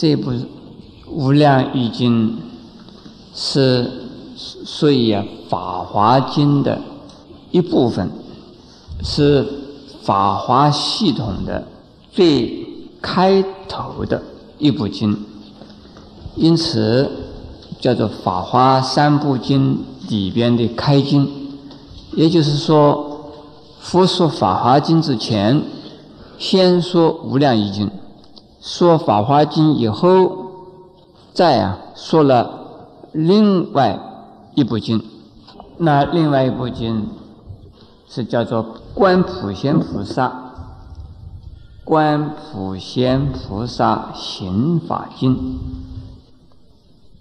这部《无量易经》是属于《法华经》的一部分，是法华系统的最开头的一部经，因此叫做《法华三部经》里边的开经。也就是说，佛说《法华经》之前，先说《无量易经》。说《法华经》以后，再啊说了另外一部经，那另外一部经是叫做《观普贤菩萨观普贤菩萨行法经》。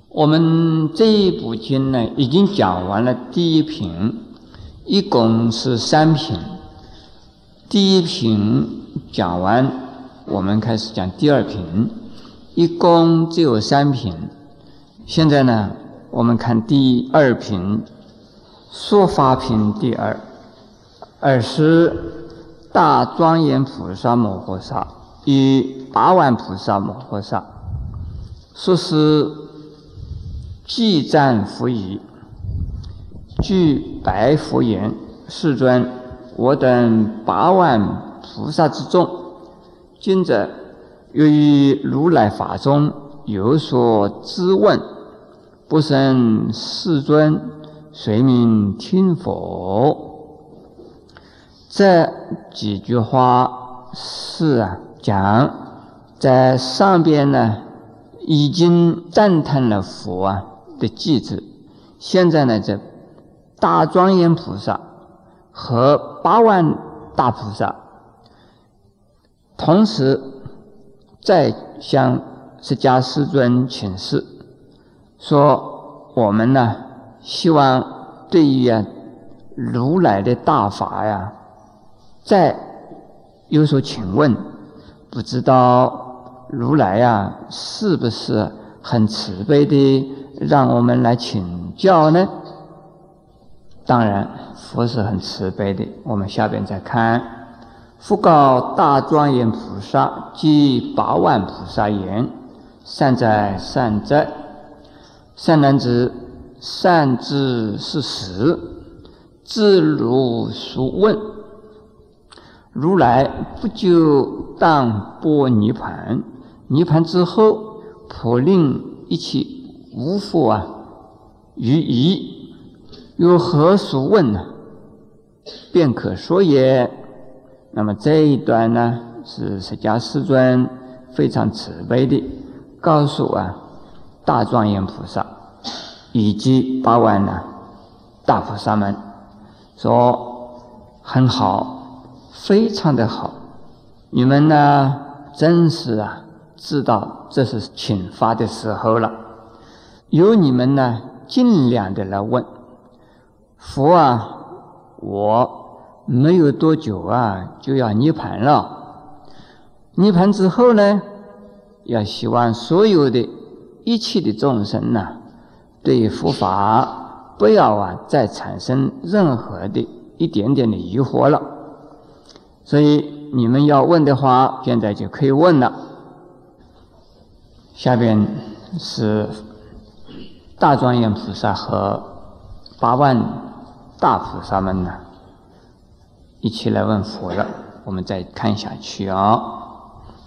我们这一部经呢，已经讲完了第一品，一共是三品。第一品讲完。我们开始讲第二品，一共只有三品。现在呢，我们看第二品，说法品第二，尔时大庄严菩萨摩诃萨与八万菩萨摩诃萨，说是祭赞佛语，具白佛言：“世尊，我等八万菩萨之众。”今者由于如来法中有所质问，不生世尊随命听佛。这几句话是啊，讲在上边呢已经赞叹了佛啊的句子。现在呢，这大庄严菩萨和八万大菩萨。同时，再向释迦世尊请示，说我们呢，希望对于啊如来的大法呀，再有所请问，不知道如来呀是不是很慈悲的，让我们来请教呢？当然，佛是很慈悲的。我们下边再看。复告大庄严菩萨及八万菩萨言：“善哉善哉，善男子，善知是实，自如所问。如来不久当波涅盘，涅盘之后，普令一切无佛啊，于疑有何所问呢？便可说也。”那么这一段呢，是释迦世尊非常慈悲的告诉啊大庄严菩萨以及八万呢大菩萨们说很好，非常的好，你们呢真是啊知道这是请发的时候了，由你们呢尽量的来问佛啊，我。没有多久啊，就要涅盘了。涅盘之后呢，要希望所有的一切的众生呐，对佛法不要啊再产生任何的一点点的疑惑了。所以你们要问的话，现在就可以问了。下边是大庄严菩萨和八万大菩萨们呢。一起来问佛了，我们再看下去啊。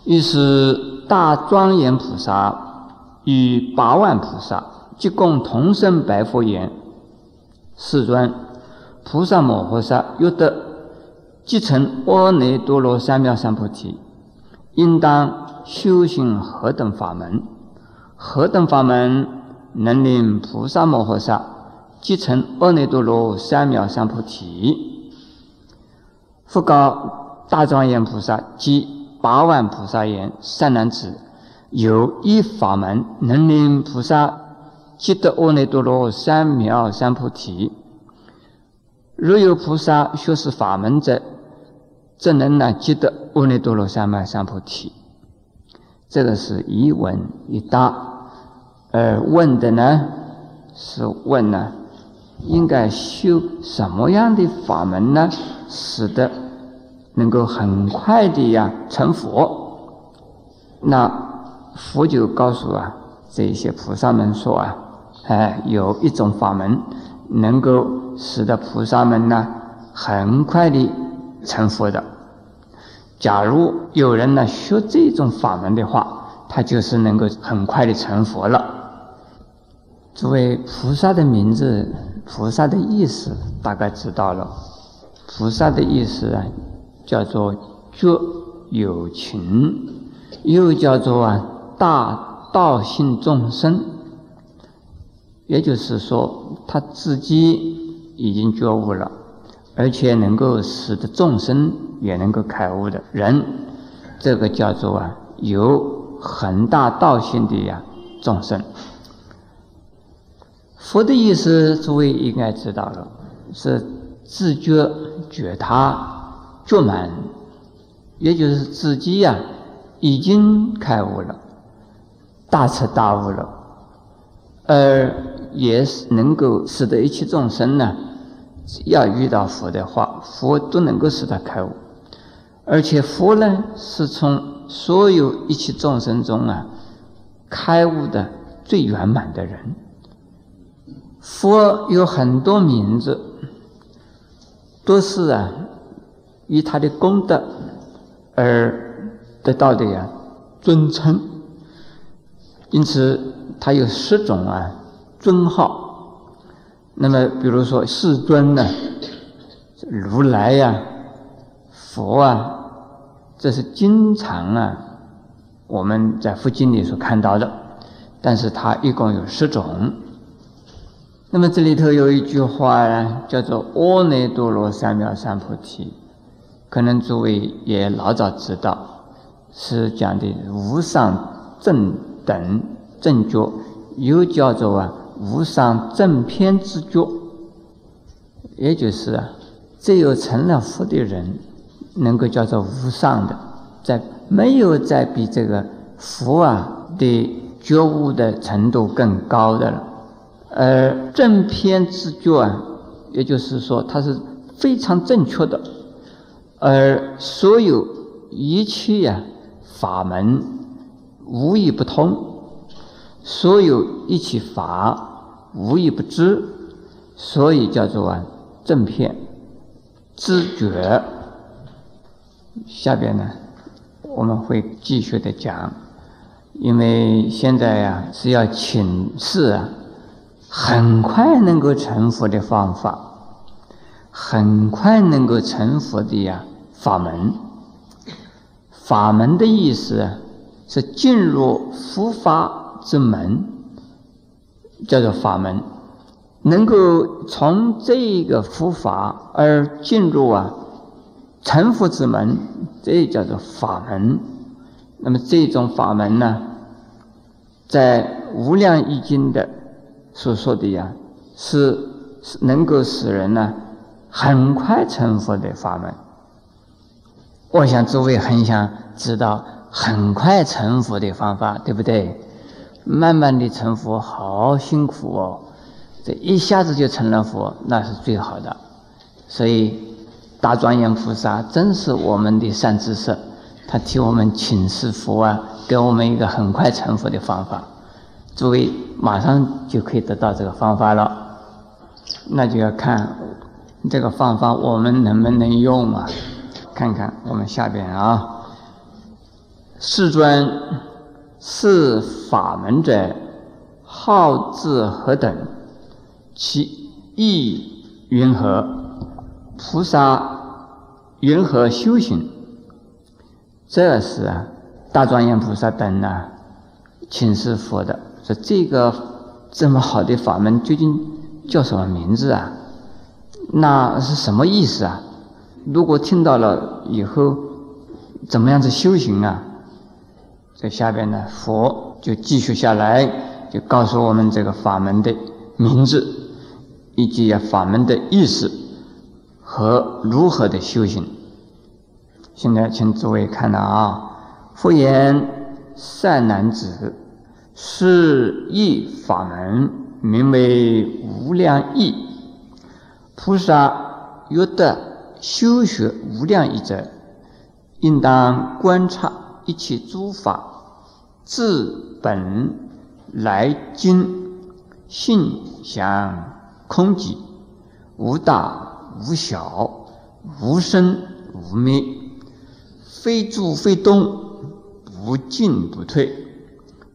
于是大庄严菩萨与八万菩萨即共同生白佛言：“世尊，菩萨摩诃萨欲得即成阿耨多罗三藐三菩提，应当修行何等法门？何等法门能令菩萨摩诃萨即成阿耨多罗三藐三菩提？”复告大庄严菩萨及八万菩萨言：“善男子，有一法门能令菩萨即得阿耨多罗三藐三菩提。若有菩萨学是法门者，则能呢即得阿耨多罗三藐三菩提。”这个是一问一答，而问的呢是问呢，应该修什么样的法门呢？使得能够很快的呀成佛，那佛就告诉啊这些菩萨们说啊，哎，有一种法门能够使得菩萨们呢很快的成佛的。假如有人呢学这种法门的话，他就是能够很快的成佛了。诸位菩萨的名字、菩萨的意思大概知道了。菩萨的意思啊，叫做觉有情，又叫做啊大道性众生。也就是说，他自己已经觉悟了，而且能够使得众生。也能够开悟的人，这个叫做啊有很大道性的呀众生。佛的意思，诸位应该知道了，是自觉觉他觉满，也就是自己呀已经开悟了，大彻大悟了，而也是能够使得一切众生呢，要遇到佛的话，佛都能够使他开悟。而且佛呢，是从所有一切众生中啊，开悟的最圆满的人。佛有很多名字，都是啊，以他的功德而得到的呀尊称。因此，他有十种啊尊号。那么，比如说世尊呢，如来呀，佛啊。这是经常啊，我们在佛经里所看到的，但是他一共有十种。那么这里头有一句话呢，叫做“阿耨多罗三藐三菩提”，可能诸位也老早知道，是讲的无上正等正觉，又叫做啊无上正偏之觉，也就是啊，只有成了佛的人。能够叫做无上的，在没有再比这个佛啊的觉悟的程度更高的了。而正偏之觉啊，也就是说它是非常正确的。而所有一切呀法门无一不通，所有一切法无一不知，所以叫做啊正偏知觉。下边呢，我们会继续的讲，因为现在呀是要请示啊，很快能够成佛的方法，很快能够成佛的呀法门。法门的意思，是进入佛法之门，叫做法门，能够从这个佛法而进入啊。成佛之门，这叫做法门。那么这种法门呢，在《无量易经》的所说的呀，是能够使人呢很快成佛的法门。我想诸位很想知道很快成佛的方法，对不对？慢慢的成佛好辛苦哦，这一下子就成了佛，那是最好的。所以。大庄严菩萨真是我们的善知识，他替我们请示佛啊，给我们一个很快成佛的方法。诸位马上就可以得到这个方法了，那就要看这个方法我们能不能用啊？看看我们下边啊，世尊是法门者，号字何等？其意云何？菩萨云何修行？这是啊，大庄严菩萨等呢，请示佛的，说这个这么好的法门究竟叫什么名字啊？那是什么意思啊？如果听到了以后，怎么样子修行啊？在下边呢，佛就继续下来，就告诉我们这个法门的名字，以及法门的意思。和如何的修行？现在请诸位看到啊，佛言：“善男子，是一法门，名为无量义。菩萨若得修学无量义者，应当观察一切诸法，自本来经，性相空寂，无大无小，无生无灭，非住非动，不进不退，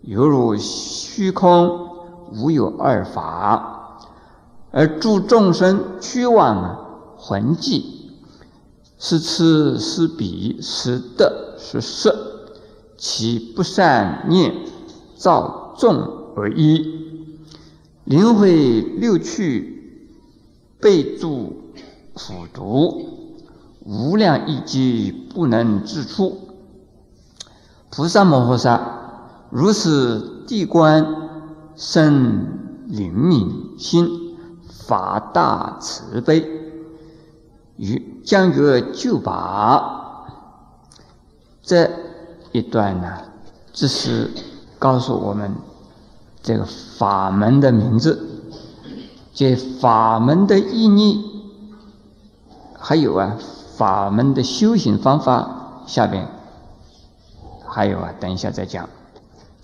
犹如虚空，无有二法，而诸众生趋往魂迹。是痴是彼是得是色，其不善念造众而已。灵会六趣被诸苦毒，无量亿劫不能自出。菩萨摩诃萨如是地观生灵敏心，法大慈悲。与将觉救拔这一段呢，只是告诉我们这个法门的名字，这法门的意义，还有啊，法门的修行方法，下边还有啊，等一下再讲。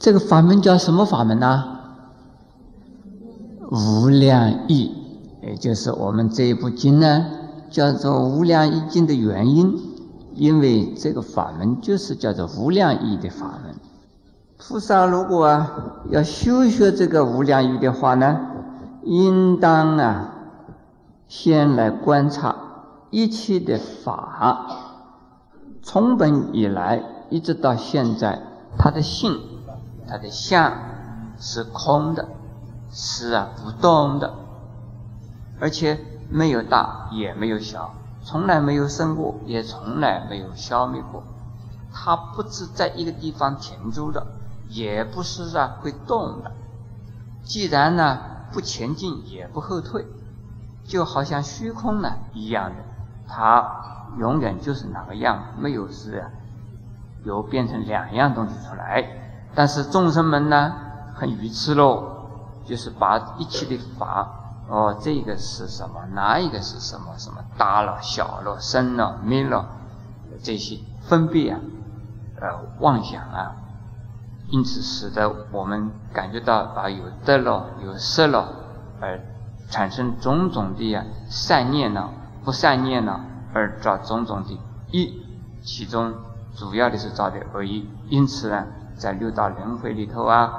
这个法门叫什么法门呢？无量义，也就是我们这一部经呢。叫做无量易经的原因，因为这个法门就是叫做无量意的法门。菩萨如果啊要修学这个无量意的话呢，应当啊先来观察一切的法，从本以来一直到现在，它的性、它的相是空的，是啊不动的，而且。没有大，也没有小，从来没有生过，也从来没有消灭过。它不是在一个地方停住的，也不是啊会动的。既然呢不前进，也不后退，就好像虚空呢一样的，它永远就是那个样，没有是啊有变成两样东西出来。但是众生们呢很愚痴喽，就是把一切的法。哦，这个是什么？那一个是什么？什么大了、小了、生了、灭了？这些分别啊，呃，妄想啊，因此使得我们感觉到啊，有得了、有失了，而产生种种的啊善念呢、不善念呢，而造种种的一，其中主要的是造的恶意。因此呢，在六道轮回里头啊，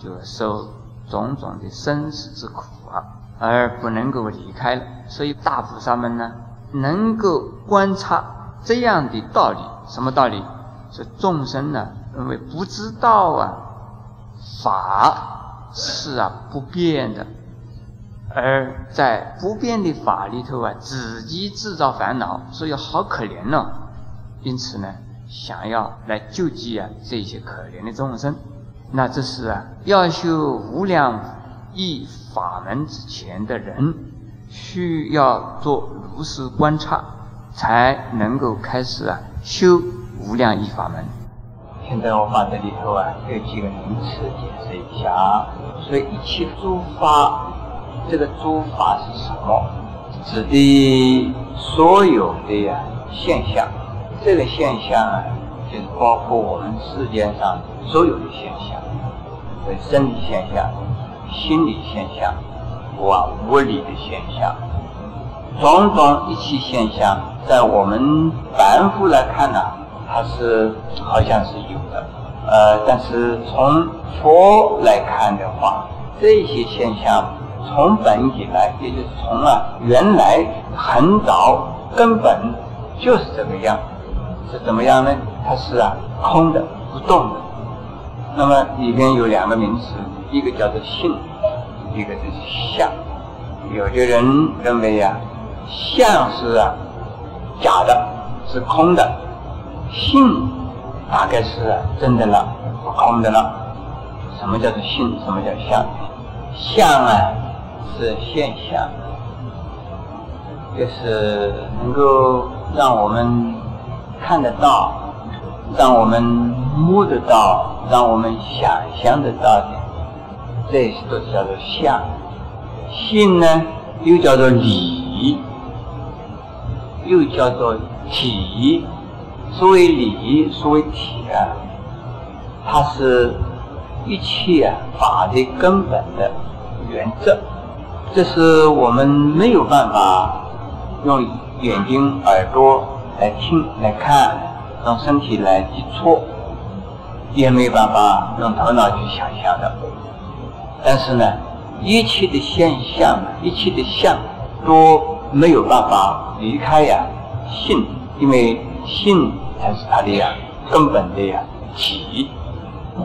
就受种种的生死之苦啊。而不能够离开了，所以大菩萨们呢，能够观察这样的道理，什么道理？是众生呢，因为不知道啊，法是啊不变的，而在不变的法里头啊，自己制造烦恼，所以好可怜呢。因此呢，想要来救济啊这些可怜的众生，那这是啊要修无量义。法门之前的人，需要做如实观察，才能够开始啊修无量义法门。现在我把这里头啊有几个名词解释一下啊。所以一切诸法，这个诸法是什么？指的所有的呀现象。这个现象啊，就是包括我们世界上所有的现象，对生理现象。心理现象，或物理的现象，种种一切现象，在我们凡夫来看呢，它是好像是有的，呃，但是从佛来看的话，这些现象从本以来，也就是从啊原来很早根本就是这个样，是怎么样呢？它是啊空的不动的，那么里边有两个名词。一个叫做性，一个就是相。有的人认为呀，相是啊假的，是空的；性大概是真的了，不空的了。什么叫做性？什么叫相？相啊是现象，就是能够让我们看得到，让我们摸得到，让我们想象得到的。这些都叫做相，性呢又叫做理，又叫做体。所谓理，所谓体啊，它是一切法的根本的原则。这是我们没有办法用眼睛、耳朵来听、来看，用身体来接触，也没有办法用头脑去想象的。但是呢，一切的现象、一切的相都没有办法离开呀性，因为性才是它的呀根本的呀体。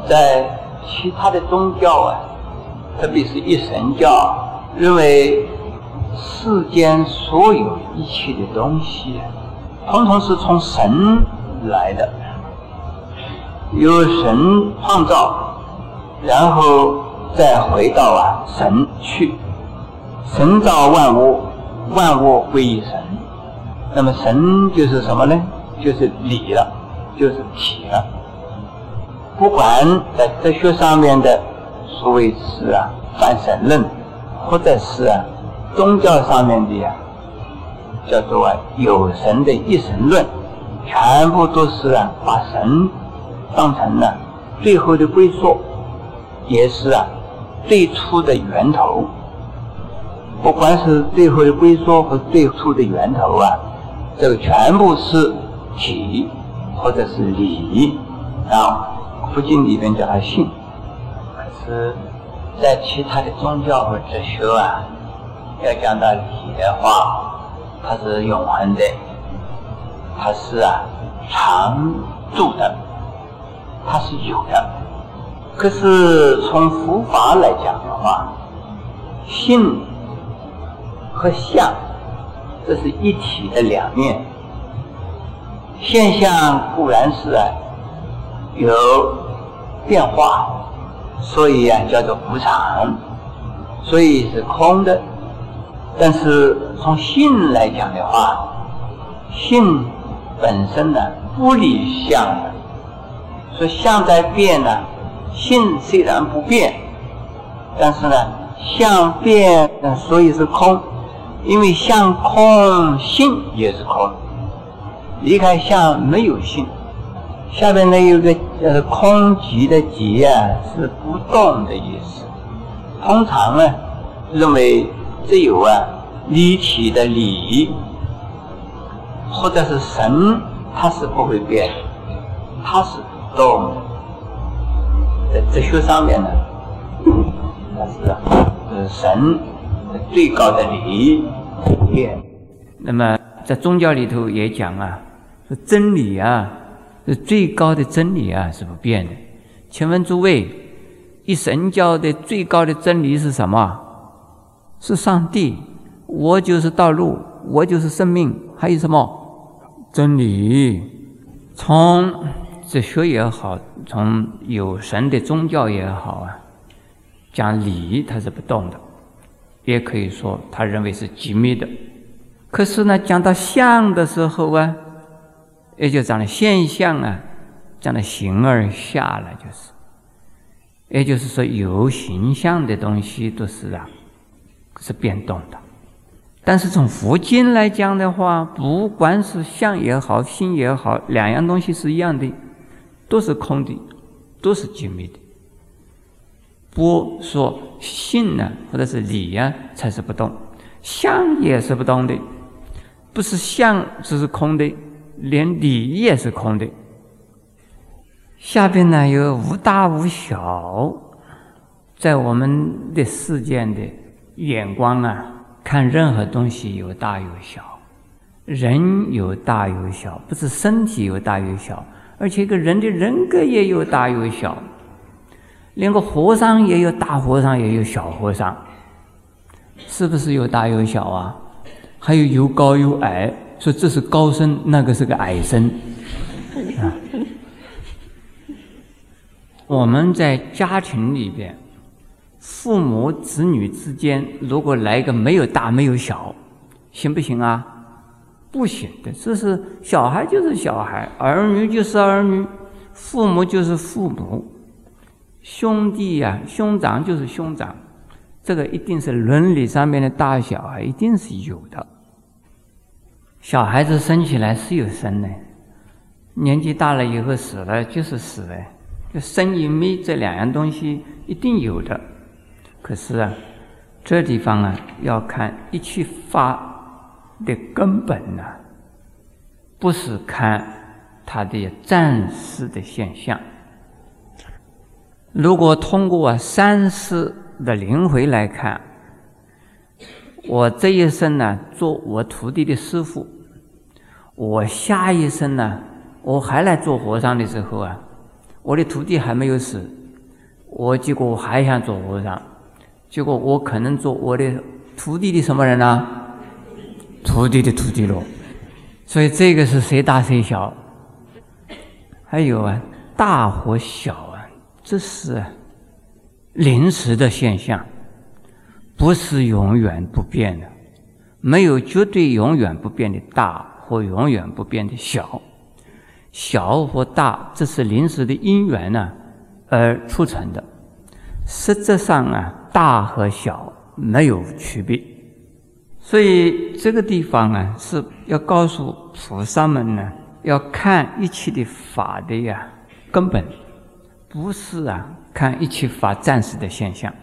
在其他的宗教啊，特别是一神教。认为世间所有一切的东西，统统是从神来的，由神创造，然后再回到啊神去，神造万物，万物归于神，那么神就是什么呢？就是理了，就是体了。不管在哲学上面的所谓是啊反神论。或者是啊，宗教上面的呀，叫做啊有神的一神论，全部都是啊把神当成了最后的归宿，也是啊最初的源头。不管是最后的归宿和最初的源头啊，这个全部是体或者是理啊，佛经里面叫它性，可是。在其他的宗教和哲学啊，要讲到理的话，它是永恒的，它是啊常住的，它是有的。可是从佛法来讲的话，性和相，这是一体的两面。现象固然是啊有变化。所以啊，叫做无常，所以是空的。但是从性来讲的话，性本身呢不离相的，说相在变呢，性虽然不变，但是呢相变，所以是空。因为相空，性也是空，离开相没有性。下面呢有个呃空寂的寂啊，是不动的意思。通常呢认为只有啊立体的理或者是神，它是不会变，它是动的。在哲学上面呢，它是呃神最高的理不变。那么在宗教里头也讲啊，说真理啊。这最高的真理啊是不变的，请问诸位，一神教的最高的真理是什么？是上帝，我就是道路，我就是生命，还有什么真理？从哲学也好，从有神的宗教也好啊，讲理它是不动的，也可以说他认为是机密的。可是呢，讲到相的时候啊。也就讲的现象啊，讲的形而下了，就是，也就是说有形象的东西都是啊，是变动的。但是从佛经来讲的话，不管是相也好，心也好，两样东西是一样的，都是空的，都是精密的。不说性呢，或者是理呀，才是不动，相也是不动的，不是相只是空的。连理也是空的。下边呢有无大无小，在我们的世间的眼光啊，看任何东西有大有小，人有大有小，不是身体有大有小，而且一个人的人格也有大有小，连个和尚也有大和尚，也有小和尚，是不是有大有小啊？还有有高有矮。说这是高僧，那个是个矮僧，啊。我们在家庭里边，父母子女之间，如果来一个没有大没有小，行不行啊？不行的。这是小孩就是小孩，儿女就是儿女，父母就是父母，兄弟呀兄长就是兄长，这个一定是伦理上面的大小啊，一定是有的。小孩子生起来是有生的，年纪大了以后死了就是死了，就生与灭这两样东西一定有的。可是啊，这地方啊，要看一切法的根本呢，不是看它的暂时的现象。如果通过三世的轮回来看，我这一生呢，做我徒弟的师傅，我下一生呢，我还来做和尚的时候啊，我的徒弟还没有死，我结果我还想做和尚。结果我可能做我的徒弟的什么人呢？徒弟的徒弟喽。所以这个是谁大谁小？还有啊，大和小啊，这是临时的现象，不是永远不变的。没有绝对永远不变的大或永远不变的小。小或大，这是临时的因缘呢而促成的。实质上啊。大和小没有区别，所以这个地方啊是要告诉菩萨们呢，要看一切的法的呀根本，不是啊看一切法暂时的现象，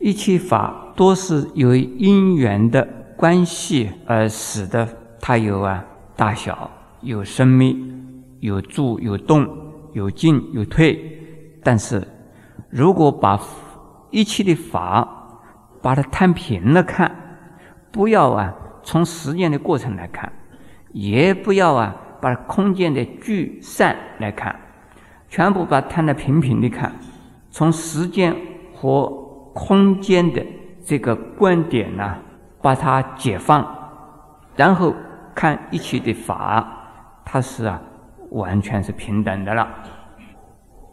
一切法都是由因缘的关系而使得它有啊大小，有生命，有住有动，有进有退，但是如果把一切的法，把它摊平了看，不要啊从时间的过程来看，也不要啊把空间的聚散来看，全部把它摊得平平的看，从时间和空间的这个观点呢，把它解放，然后看一切的法，它是啊完全是平等的了。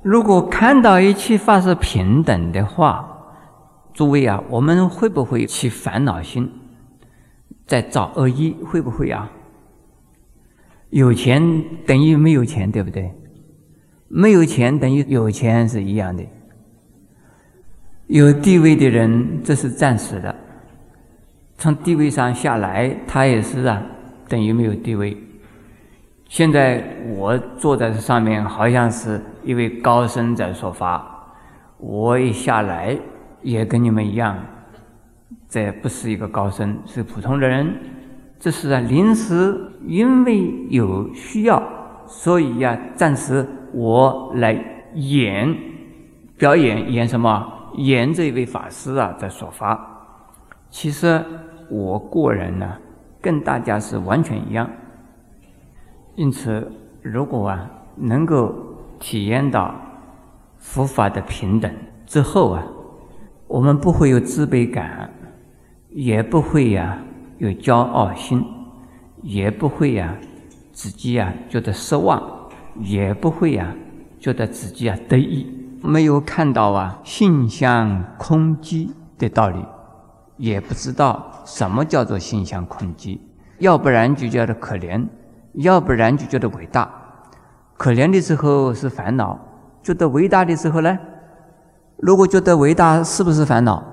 如果看到一切法是平等的话，诸位啊，我们会不会起烦恼心，在造恶业？会不会啊？有钱等于没有钱，对不对？没有钱等于有钱是一样的。有地位的人，这是暂时的；从地位上下来，他也是啊，等于没有地位。现在我坐在这上面，好像是一位高僧在说法，我一下来。也跟你们一样，这不是一个高僧，是普通的人。这是啊，临时因为有需要，所以呀，暂时我来演表演，演什么？演这位法师啊在说法。其实我个人呢，跟大家是完全一样。因此，如果啊能够体验到佛法的平等之后啊。我们不会有自卑感，也不会呀有骄傲心，也不会呀自己呀觉得失望，也不会呀觉得自己啊得意。没有看到啊性相空寂的道理，也不知道什么叫做性相空寂。要不然就觉得可怜，要不然就觉得伟大。可怜的时候是烦恼，觉得伟大的时候呢？如果觉得伟大是不是烦恼？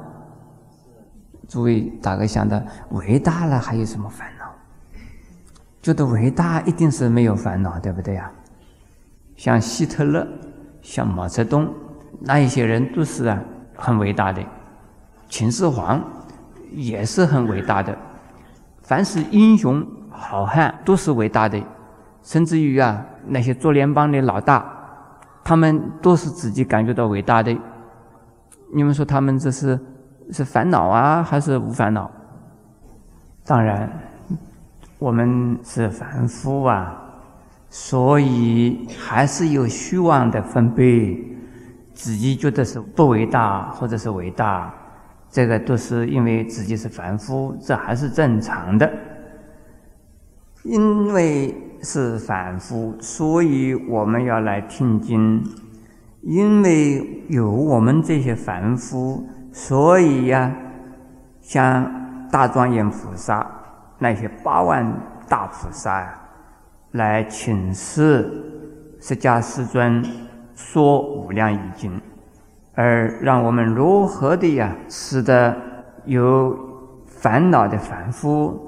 诸位大概想到伟大了还有什么烦恼？觉得伟大一定是没有烦恼，对不对呀？像希特勒、像毛泽东那一些人都是啊很伟大的，秦始皇也是很伟大的。凡是英雄好汉都是伟大的，甚至于啊那些做联邦的老大，他们都是自己感觉到伟大的。你们说他们这是是烦恼啊，还是无烦恼？当然，我们是凡夫啊，所以还是有虚妄的分别，自己觉得是不伟大或者是伟大，这个都是因为自己是凡夫，这还是正常的。因为是凡夫，所以我们要来听经。因为有我们这些凡夫，所以呀，像大庄严菩萨那些八万大菩萨呀，来请示释迦世尊说无量易经，而让我们如何的呀，使得有烦恼的凡夫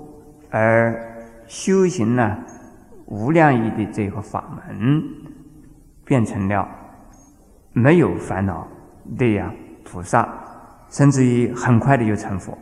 而修行了无量义的这个法门，变成了。没有烦恼的呀菩萨，甚至于很快的就成佛。